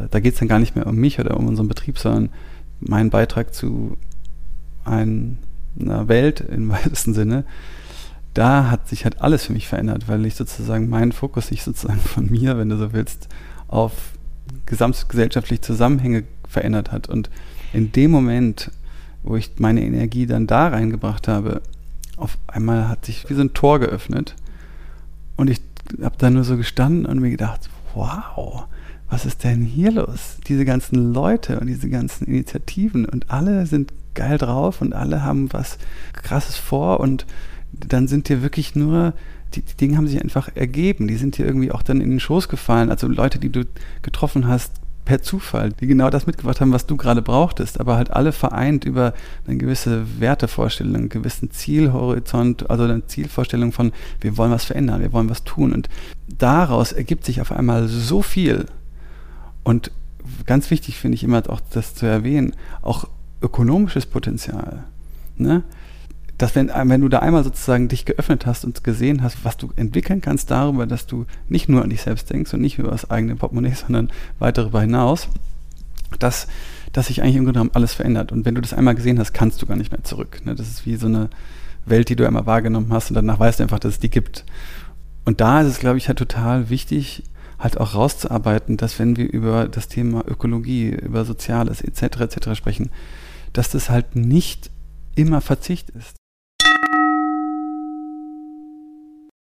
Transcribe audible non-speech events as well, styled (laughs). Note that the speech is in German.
da, da geht es dann gar nicht mehr um mich oder um unseren Betrieb, sondern mein Beitrag zu ein, einer Welt im (laughs) weitesten Sinne, da hat sich halt alles für mich verändert, weil ich sozusagen meinen Fokus sich sozusagen von mir, wenn du so willst, auf gesamtgesellschaftliche Zusammenhänge verändert hat. Und in dem Moment, wo ich meine Energie dann da reingebracht habe, auf einmal hat sich wie so ein Tor geöffnet. Und ich habe da nur so gestanden und mir gedacht, wow, was ist denn hier los? Diese ganzen Leute und diese ganzen Initiativen und alle sind geil drauf und alle haben was Krasses vor und dann sind dir wirklich nur, die, die Dinge haben sich einfach ergeben, die sind dir irgendwie auch dann in den Schoß gefallen. Also Leute, die du getroffen hast, per Zufall, die genau das mitgebracht haben, was du gerade brauchtest, aber halt alle vereint über eine gewisse Wertevorstellung, einen gewissen Zielhorizont, also eine Zielvorstellung von, wir wollen was verändern, wir wollen was tun. Und daraus ergibt sich auf einmal so viel. Und ganz wichtig finde ich immer auch das zu erwähnen, auch ökonomisches Potenzial. Ne? dass wenn, wenn du da einmal sozusagen dich geöffnet hast und gesehen hast, was du entwickeln kannst darüber, dass du nicht nur an dich selbst denkst und nicht über das eigene Portemonnaie, (laughs) sondern weit darüber hinaus, dass, dass sich eigentlich im Grunde genommen alles verändert. Und wenn du das einmal gesehen hast, kannst du gar nicht mehr zurück. Ne? Das ist wie so eine Welt, die du einmal wahrgenommen hast und danach weißt du einfach, dass es die gibt. Und da ist es, glaube ich, halt total wichtig, halt auch rauszuarbeiten, dass wenn wir über das Thema Ökologie, über Soziales etc. etc. sprechen, dass das halt nicht immer Verzicht ist.